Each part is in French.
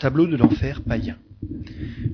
Tableau de l'enfer païen.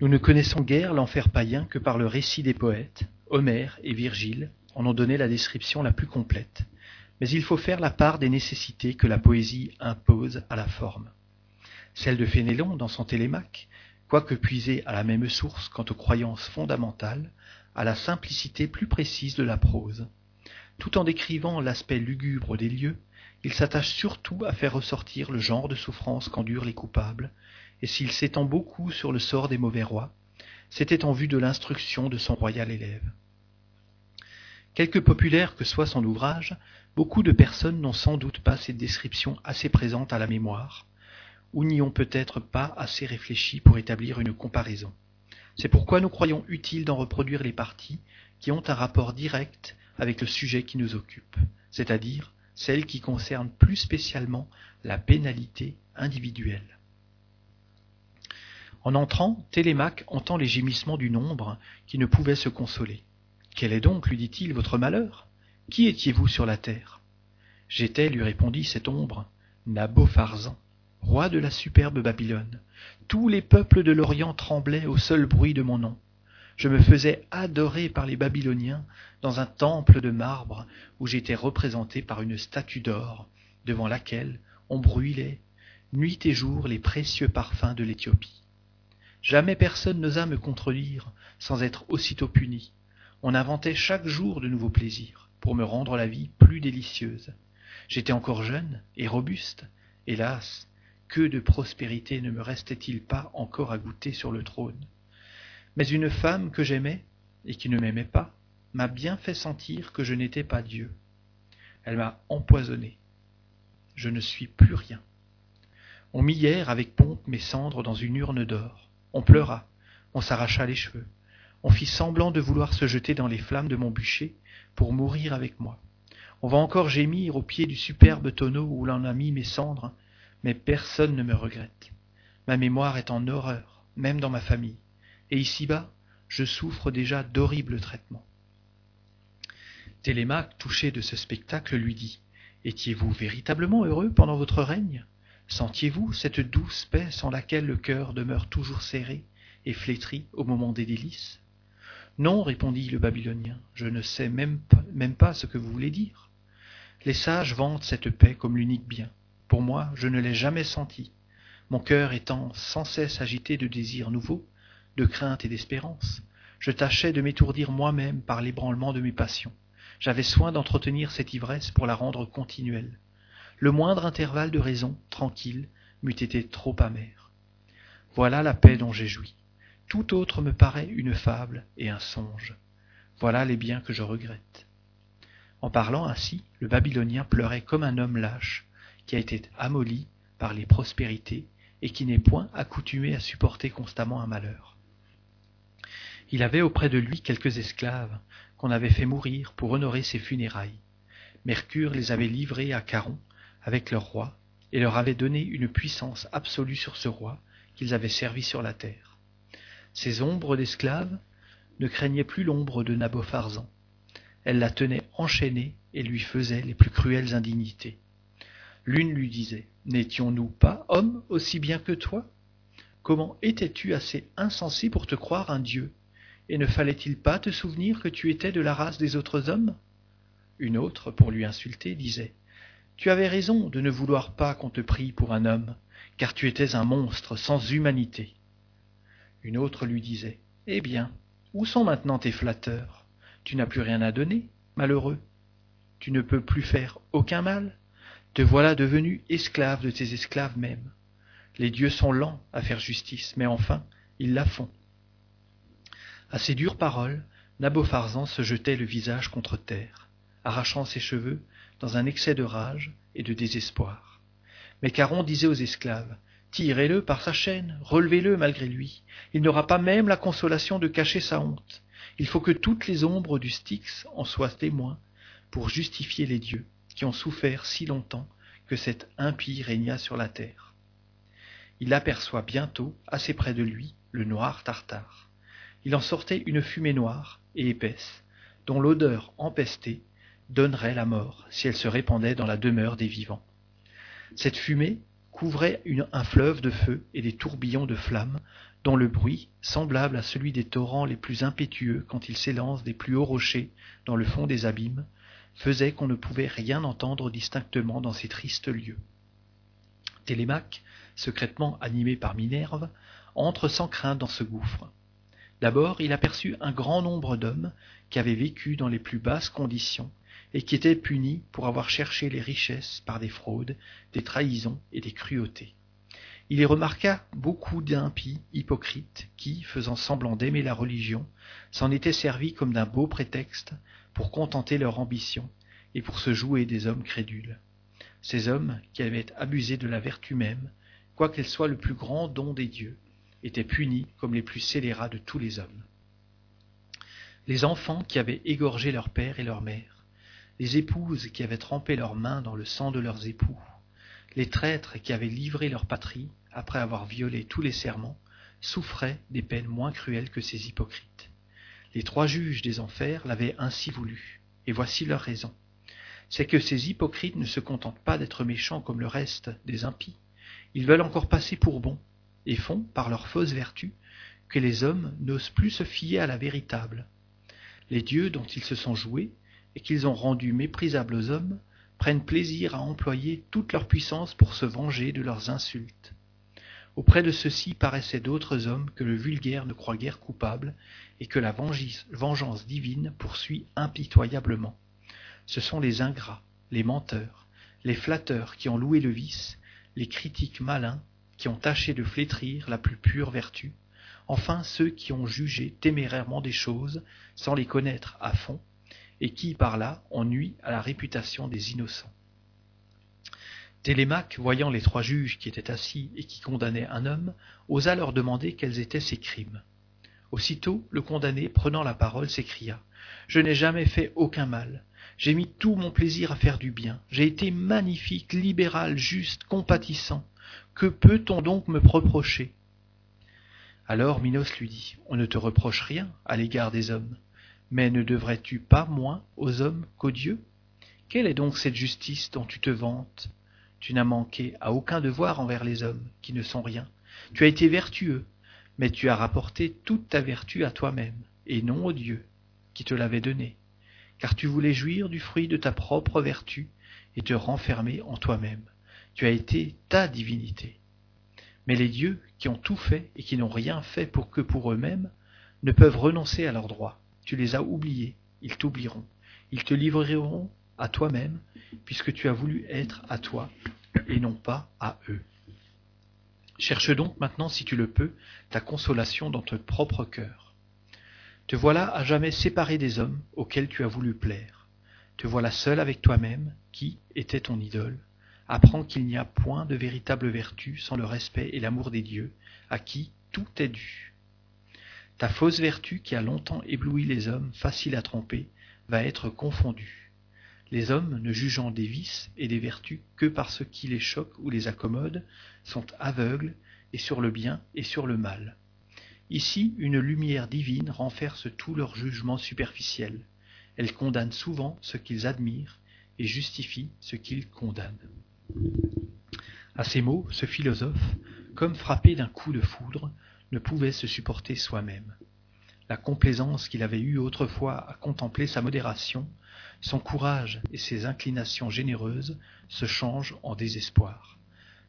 Nous ne connaissons guère l'enfer païen que par le récit des poètes. Homère et Virgile en ont donné la description la plus complète. Mais il faut faire la part des nécessités que la poésie impose à la forme. Celle de Fénélon dans son Télémaque, quoique puisée à la même source quant aux croyances fondamentales, à la simplicité plus précise de la prose. Tout en décrivant l'aspect lugubre des lieux, il s'attache surtout à faire ressortir le genre de souffrance qu'endurent les coupables, et s'il s'étend beaucoup sur le sort des mauvais rois, c'était en vue de l'instruction de son royal élève. Quelque populaire que soit son ouvrage, beaucoup de personnes n'ont sans doute pas cette description assez présente à la mémoire, ou n'y ont peut-être pas assez réfléchi pour établir une comparaison. C'est pourquoi nous croyons utile d'en reproduire les parties qui ont un rapport direct avec le sujet qui nous occupe, c'est-à-dire celles qui concernent plus spécialement la pénalité individuelle. En entrant, Télémaque entend les gémissements du nombre qui ne pouvait se consoler. Quel est donc, lui dit-il, votre malheur? Qui étiez-vous sur la terre? J'étais, lui répondit cette ombre, Nabopharzan, roi de la superbe Babylone. Tous les peuples de l'Orient tremblaient au seul bruit de mon nom. Je me faisais adorer par les Babyloniens dans un temple de marbre où j'étais représenté par une statue d'or, devant laquelle on brûlait nuit et jour les précieux parfums de l'Éthiopie. Jamais personne n'osa me contredire sans être aussitôt puni. On inventait chaque jour de nouveaux plaisirs pour me rendre la vie plus délicieuse. J'étais encore jeune et robuste. Hélas, que de prospérité ne me restait-il pas encore à goûter sur le trône Mais une femme que j'aimais et qui ne m'aimait pas m'a bien fait sentir que je n'étais pas Dieu. Elle m'a empoisonné. Je ne suis plus rien. On mit hier avec pompe mes cendres dans une urne d'or. On pleura, on s'arracha les cheveux, on fit semblant de vouloir se jeter dans les flammes de mon bûcher pour mourir avec moi. On va encore gémir au pied du superbe tonneau où l'on a mis mes cendres, mais personne ne me regrette. Ma mémoire est en horreur, même dans ma famille, et ici-bas, je souffre déjà d'horribles traitements. Télémaque, touché de ce spectacle, lui dit Étiez-vous véritablement heureux pendant votre règne? Sentiez-vous cette douce paix sans laquelle le cœur demeure toujours serré et flétri au moment des délices? Non, répondit le Babylonien, je ne sais même pas, ce que vous voulez dire. Les sages vantent cette paix comme l'unique bien. Pour moi, je ne l'ai jamais sentie, mon cœur étant sans cesse agité de désirs nouveaux, de crainte et d'espérance. Je tâchais de m'étourdir moi-même par l'ébranlement de mes passions. J'avais soin d'entretenir cette ivresse pour la rendre continuelle le moindre intervalle de raison tranquille m'eût été trop amer. Voilà la paix dont j'ai joui. Tout autre me paraît une fable et un songe. Voilà les biens que je regrette. En parlant ainsi, le Babylonien pleurait comme un homme lâche, qui a été amolli par les prospérités et qui n'est point accoutumé à supporter constamment un malheur. Il avait auprès de lui quelques esclaves qu'on avait fait mourir pour honorer ses funérailles. Mercure les avait livrés à Caron, avec leur roi, et leur avait donné une puissance absolue sur ce roi qu'ils avaient servi sur la terre. Ces ombres d'esclaves ne craignaient plus l'ombre de Nabopharzan. Elle la tenait enchaînée et lui faisait les plus cruelles indignités. L'une lui disait N'étions-nous pas hommes aussi bien que toi? Comment étais-tu assez insensé pour te croire un dieu? Et ne fallait-il pas te souvenir que tu étais de la race des autres hommes? Une autre, pour lui insulter, disait tu avais raison de ne vouloir pas qu'on te prie pour un homme, car tu étais un monstre sans humanité. Une autre lui disait Eh bien, où sont maintenant tes flatteurs? Tu n'as plus rien à donner, malheureux. Tu ne peux plus faire aucun mal. Te voilà devenu esclave de tes esclaves même. Les dieux sont lents à faire justice, mais enfin, ils la font. À ces dures paroles, Nabopharzan se jetait le visage contre terre, arrachant ses cheveux dans un excès de rage et de désespoir. Mais Caron disait aux esclaves Tirez-le par sa chaîne, relevez-le malgré lui. Il n'aura pas même la consolation de cacher sa honte. Il faut que toutes les ombres du Styx en soient témoins pour justifier les dieux qui ont souffert si longtemps que cet impie régna sur la terre. Il aperçoit bientôt, assez près de lui, le noir tartare. Il en sortait une fumée noire et épaisse, dont l'odeur empestée donnerait la mort si elle se répandait dans la demeure des vivants. Cette fumée couvrait un fleuve de feu et des tourbillons de flammes, dont le bruit, semblable à celui des torrents les plus impétueux quand ils s'élancent des plus hauts rochers dans le fond des abîmes, faisait qu'on ne pouvait rien entendre distinctement dans ces tristes lieux. Télémaque, secrètement animé par Minerve, entre sans crainte dans ce gouffre. D'abord, il aperçut un grand nombre d'hommes qui avaient vécu dans les plus basses conditions et qui étaient punis pour avoir cherché les richesses par des fraudes, des trahisons et des cruautés. Il y remarqua beaucoup d'impies hypocrites qui, faisant semblant d'aimer la religion, s'en étaient servis comme d'un beau prétexte pour contenter leur ambition et pour se jouer des hommes crédules. Ces hommes qui avaient abusé de la vertu même, quoiqu'elle soit le plus grand don des dieux, étaient punis comme les plus scélérats de tous les hommes. Les enfants qui avaient égorgé leur père et leur mère, les épouses qui avaient trempé leurs mains dans le sang de leurs époux, les traîtres qui avaient livré leur patrie après avoir violé tous les serments, souffraient des peines moins cruelles que ces hypocrites. Les trois juges des enfers l'avaient ainsi voulu, et voici leur raison. C'est que ces hypocrites ne se contentent pas d'être méchants comme le reste des impies, ils veulent encore passer pour bons, et font, par leur fausse vertu, que les hommes n'osent plus se fier à la véritable. Les dieux dont ils se sont joués, et qu'ils ont rendus méprisables aux hommes, prennent plaisir à employer toute leur puissance pour se venger de leurs insultes. Auprès de ceux-ci paraissaient d'autres hommes que le vulgaire ne croit guère coupables et que la vengeance divine poursuit impitoyablement. Ce sont les ingrats, les menteurs, les flatteurs qui ont loué le vice, les critiques malins qui ont tâché de flétrir la plus pure vertu, enfin ceux qui ont jugé témérairement des choses sans les connaître à fond, et qui par là ont nui à la réputation des innocents. Télémaque, voyant les trois juges qui étaient assis et qui condamnaient un homme, osa leur demander quels étaient ses crimes. Aussitôt, le condamné, prenant la parole, s'écria Je n'ai jamais fait aucun mal. J'ai mis tout mon plaisir à faire du bien. J'ai été magnifique, libéral, juste, compatissant. Que peut-on donc me reprocher? Alors Minos lui dit On ne te reproche rien à l'égard des hommes. Mais ne devrais-tu pas moins aux hommes qu'aux dieux Quelle est donc cette justice dont tu te vantes? Tu n'as manqué à aucun devoir envers les hommes, qui ne sont rien. Tu as été vertueux, mais tu as rapporté toute ta vertu à toi-même, et non au Dieu, qui te l'avait donnée, car tu voulais jouir du fruit de ta propre vertu et te renfermer en toi-même. Tu as été ta divinité. Mais les dieux, qui ont tout fait et qui n'ont rien fait pour que pour eux-mêmes, ne peuvent renoncer à leurs droits. Tu les as oubliés, ils t'oublieront. Ils te livreront à toi-même, puisque tu as voulu être à toi et non pas à eux. Cherche donc maintenant, si tu le peux, ta consolation dans ton propre cœur. Te voilà à jamais séparé des hommes auxquels tu as voulu plaire. Te voilà seul avec toi-même, qui était ton idole. Apprends qu'il n'y a point de véritable vertu sans le respect et l'amour des dieux, à qui tout est dû. Ta fausse vertu qui a longtemps ébloui les hommes, facile à tromper, va être confondue les hommes, ne jugeant des vices et des vertus que par ce qui les choque ou les accommode, sont aveugles et sur le bien et sur le mal. Ici, une lumière divine renverse tout leur jugement superficiel. Elle condamne souvent ce qu'ils admirent et justifie ce qu'ils condamnent. À ces mots, ce philosophe, comme frappé d'un coup de foudre, pouvait se supporter soi-même. La complaisance qu'il avait eue autrefois à contempler sa modération son courage et ses inclinations généreuses se changent en désespoir.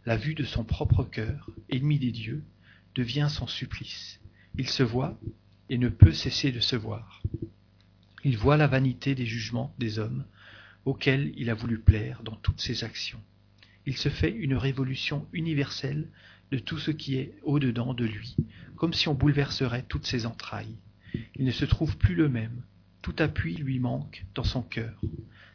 La vue de son propre cœur, ennemi des dieux, devient son supplice. Il se voit et ne peut cesser de se voir. Il voit la vanité des jugements des hommes auxquels il a voulu plaire dans toutes ses actions. Il se fait une révolution universelle tout ce qui est au-dedans de lui, comme si on bouleverserait toutes ses entrailles. Il ne se trouve plus le même, tout appui lui manque dans son cœur.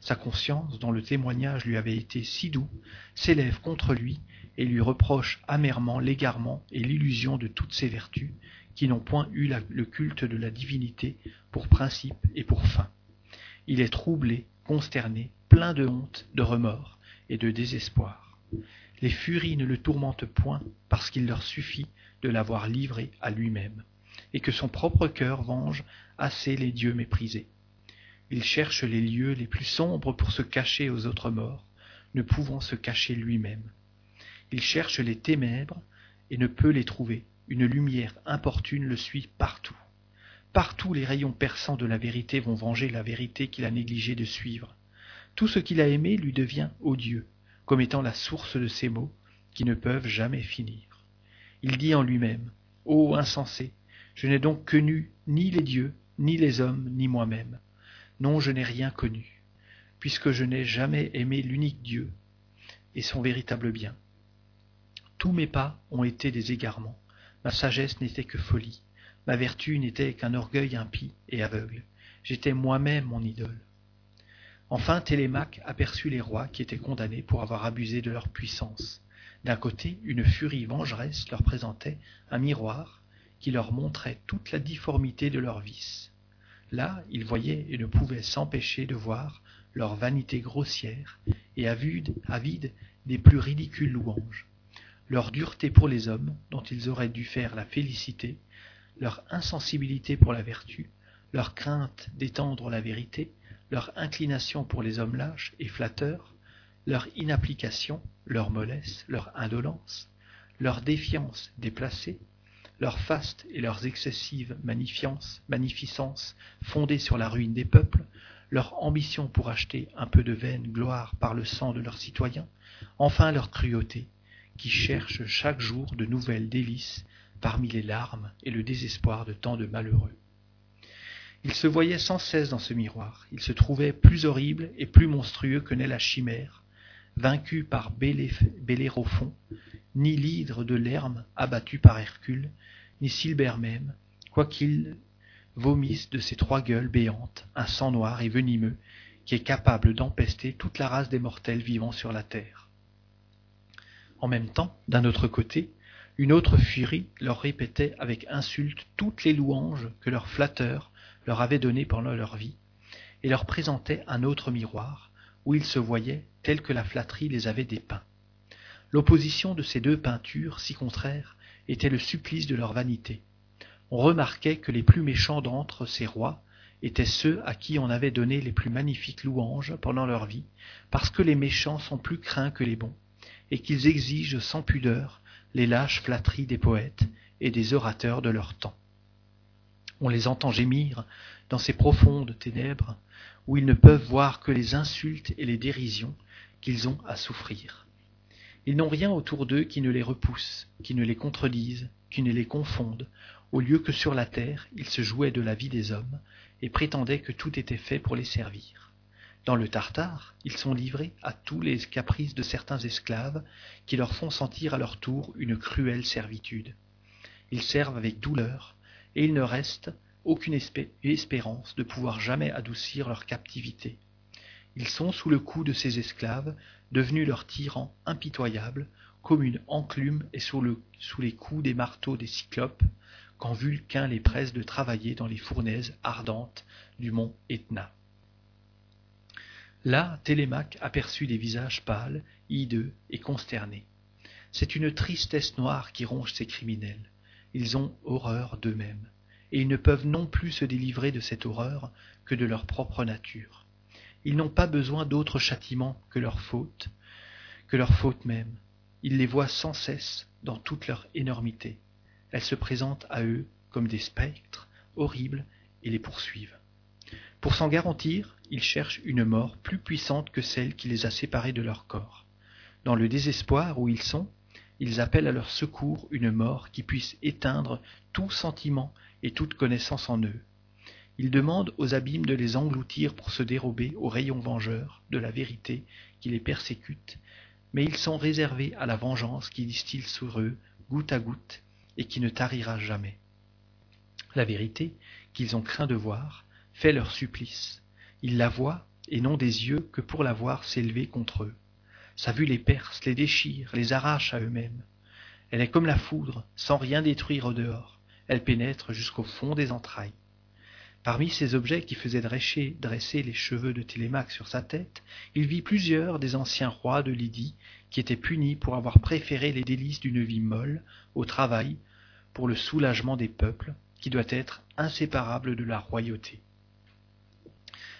Sa conscience, dont le témoignage lui avait été si doux, s'élève contre lui et lui reproche amèrement l'égarement et l'illusion de toutes ses vertus, qui n'ont point eu le culte de la divinité pour principe et pour fin. Il est troublé, consterné, plein de honte, de remords et de désespoir. Les furies ne le tourmentent point parce qu'il leur suffit de l'avoir livré à lui-même et que son propre cœur venge assez les dieux méprisés. Il cherche les lieux les plus sombres pour se cacher aux autres morts, ne pouvant se cacher lui-même. Il cherche les ténèbres et ne peut les trouver. Une lumière importune le suit partout. Partout les rayons perçants de la vérité vont venger la vérité qu'il a négligé de suivre. Tout ce qu'il a aimé lui devient odieux, comme étant la source de ces mots qui ne peuvent jamais finir. Il dit en lui-même, Ô insensé, je n'ai donc connu ni les dieux, ni les hommes, ni moi-même. Non, je n'ai rien connu, puisque je n'ai jamais aimé l'unique Dieu et son véritable bien. Tous mes pas ont été des égarements, ma sagesse n'était que folie, ma vertu n'était qu'un orgueil impie et aveugle, j'étais moi-même mon idole. Enfin Télémaque aperçut les rois qui étaient condamnés pour avoir abusé de leur puissance. D'un côté, une furie vengeresse leur présentait un miroir qui leur montrait toute la difformité de leurs vices. Là, ils voyaient et ne pouvaient s'empêcher de voir leur vanité grossière et avide, avide des plus ridicules louanges, leur dureté pour les hommes, dont ils auraient dû faire la félicité, leur insensibilité pour la vertu, leur crainte d'étendre la vérité, leur inclination pour les hommes lâches et flatteurs, leur inapplication, leur mollesse, leur indolence, leur défiance déplacée, leur faste et leurs excessives magnificences, magnificences fondées sur la ruine des peuples, leur ambition pour acheter un peu de vaine gloire par le sang de leurs citoyens, enfin leur cruauté, qui cherche chaque jour de nouvelles délices parmi les larmes et le désespoir de tant de malheureux. Il se voyait sans cesse dans ce miroir, il se trouvait plus horrible et plus monstrueux que n'est la chimère, vaincu par Bélérophon, ni l'hydre de Lerme abattu par Hercule, ni Silbert même, quoiqu'il vomisse de ses trois gueules béantes un sang noir et venimeux qui est capable d'empester toute la race des mortels vivant sur la terre. En même temps, d'un autre côté, une autre furie leur répétait avec insulte toutes les louanges que leurs flatteurs leur avaient données pendant leur vie, et leur présentait un autre miroir, où ils se voyaient tels que la flatterie les avait dépeints. L'opposition de ces deux peintures si contraires était le supplice de leur vanité. On remarquait que les plus méchants d'entre ces rois étaient ceux à qui on avait donné les plus magnifiques louanges pendant leur vie, parce que les méchants sont plus craints que les bons, et qu'ils exigent sans pudeur les lâches flatteries des poètes et des orateurs de leur temps. On les entend gémir dans ces profondes ténèbres où ils ne peuvent voir que les insultes et les dérisions qu'ils ont à souffrir. Ils n'ont rien autour d'eux qui ne les repousse, qui ne les contredise, qui ne les confonde, au lieu que sur la terre ils se jouaient de la vie des hommes et prétendaient que tout était fait pour les servir. Dans le Tartare, ils sont livrés à tous les caprices de certains esclaves qui leur font sentir à leur tour une cruelle servitude. Ils servent avec douleur, et il ne reste aucune espérance de pouvoir jamais adoucir leur captivité. Ils sont sous le coup de ces esclaves, devenus leurs tyrans impitoyables, comme une enclume et sous, le, sous les coups des marteaux des cyclopes, quand Vulcain les presse de travailler dans les fournaises ardentes du mont Etna. Là, Télémaque aperçut des visages pâles, hideux et consternés. C'est une tristesse noire qui ronge ces criminels ils ont horreur d'eux-mêmes, et ils ne peuvent non plus se délivrer de cette horreur que de leur propre nature. Ils n'ont pas besoin d'autre châtiment que leur faute, que leur faute même. Ils les voient sans cesse dans toute leur énormité. Elles se présentent à eux comme des spectres horribles et les poursuivent. Pour s'en garantir, ils cherchent une mort plus puissante que celle qui les a séparés de leur corps. Dans le désespoir où ils sont, ils appellent à leur secours une mort qui puisse éteindre tout sentiment et toute connaissance en eux. Ils demandent aux abîmes de les engloutir pour se dérober aux rayons vengeurs de la vérité qui les persécute, mais ils sont réservés à la vengeance qui distille sur eux goutte à goutte et qui ne tarira jamais. La vérité, qu'ils ont craint de voir, fait leur supplice. Ils la voient, et n'ont des yeux que pour la voir s'élever contre eux. Sa vue les perce, les déchire, les arrache à eux-mêmes. Elle est comme la foudre, sans rien détruire au dehors. Elle pénètre jusqu'au fond des entrailles. Parmi ces objets qui faisaient dresser, dresser les cheveux de Télémaque sur sa tête, il vit plusieurs des anciens rois de Lydie qui étaient punis pour avoir préféré les délices d'une vie molle au travail pour le soulagement des peuples, qui doit être inséparable de la royauté.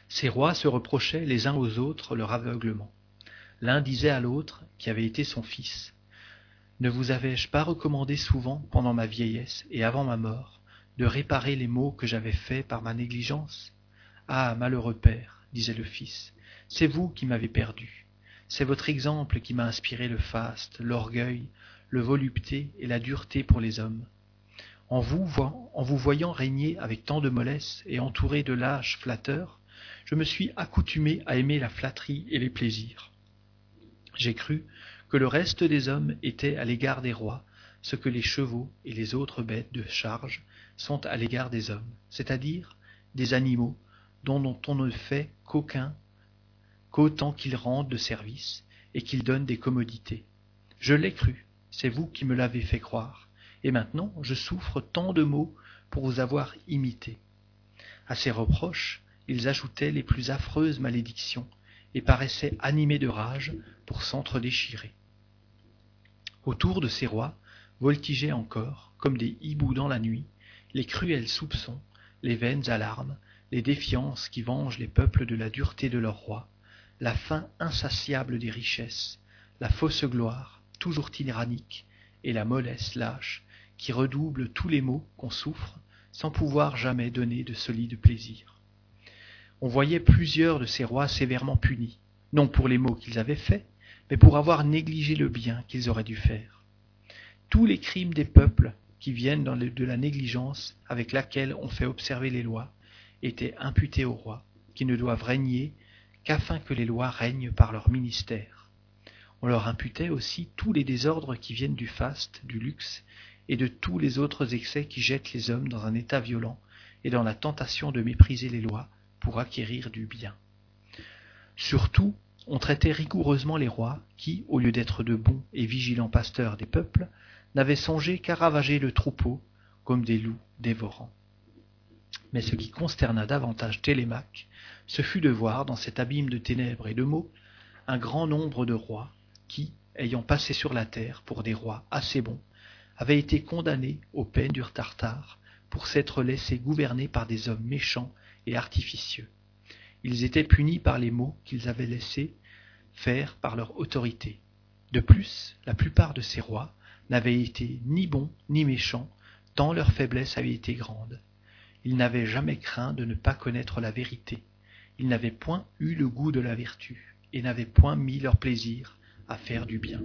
Ces rois se reprochaient les uns aux autres leur aveuglement. L'un disait à l'autre, qui avait été son fils, Ne vous avais-je pas recommandé souvent, pendant ma vieillesse et avant ma mort, de réparer les maux que j'avais faits par ma négligence? Ah, malheureux père, disait le fils, c'est vous qui m'avez perdu. C'est votre exemple qui m'a inspiré le faste, l'orgueil, le volupté et la dureté pour les hommes. En vous, en vous voyant régner avec tant de mollesse et entouré de lâches flatteurs, je me suis accoutumé à aimer la flatterie et les plaisirs. J'ai cru que le reste des hommes était à l'égard des rois ce que les chevaux et les autres bêtes de charge sont à l'égard des hommes, c'est-à-dire des animaux dont on ne fait qu'aucun qu'autant qu'ils rendent de service et qu'ils donnent des commodités. Je l'ai cru, c'est vous qui me l'avez fait croire, et maintenant je souffre tant de maux pour vous avoir imité. À ces reproches, ils ajoutaient les plus affreuses malédictions, et paraissaient animés de rage pour s'entre-déchirer. Autour de ces rois voltigeaient encore, comme des hiboux dans la nuit, les cruels soupçons, les vaines alarmes, les défiances qui vengent les peuples de la dureté de leurs rois, la faim insatiable des richesses, la fausse gloire, toujours tyrannique, et la mollesse lâche, qui redouble tous les maux qu'on souffre, sans pouvoir jamais donner de solides plaisirs. On voyait plusieurs de ces rois sévèrement punis, non pour les maux qu'ils avaient faits, mais pour avoir négligé le bien qu'ils auraient dû faire. Tous les crimes des peuples qui viennent de la négligence avec laquelle on fait observer les lois étaient imputés aux rois, qui ne doivent régner qu'afin que les lois règnent par leur ministère. On leur imputait aussi tous les désordres qui viennent du faste, du luxe, et de tous les autres excès qui jettent les hommes dans un état violent et dans la tentation de mépriser les lois pour acquérir du bien. Surtout, on traitait rigoureusement les rois qui, au lieu d'être de bons et vigilants pasteurs des peuples, n'avaient songé qu'à ravager le troupeau comme des loups dévorants. Mais ce qui consterna davantage Télémaque, ce fut de voir dans cet abîme de ténèbres et de maux un grand nombre de rois qui, ayant passé sur la terre pour des rois assez bons, avaient été condamnés aux peines du Tartare pour s'être laissés gouverner par des hommes méchants artificieux. Ils étaient punis par les maux qu'ils avaient laissés faire par leur autorité. De plus, la plupart de ces rois n'avaient été ni bons ni méchants, tant leur faiblesse avait été grande. Ils n'avaient jamais craint de ne pas connaître la vérité. Ils n'avaient point eu le goût de la vertu, et n'avaient point mis leur plaisir à faire du bien.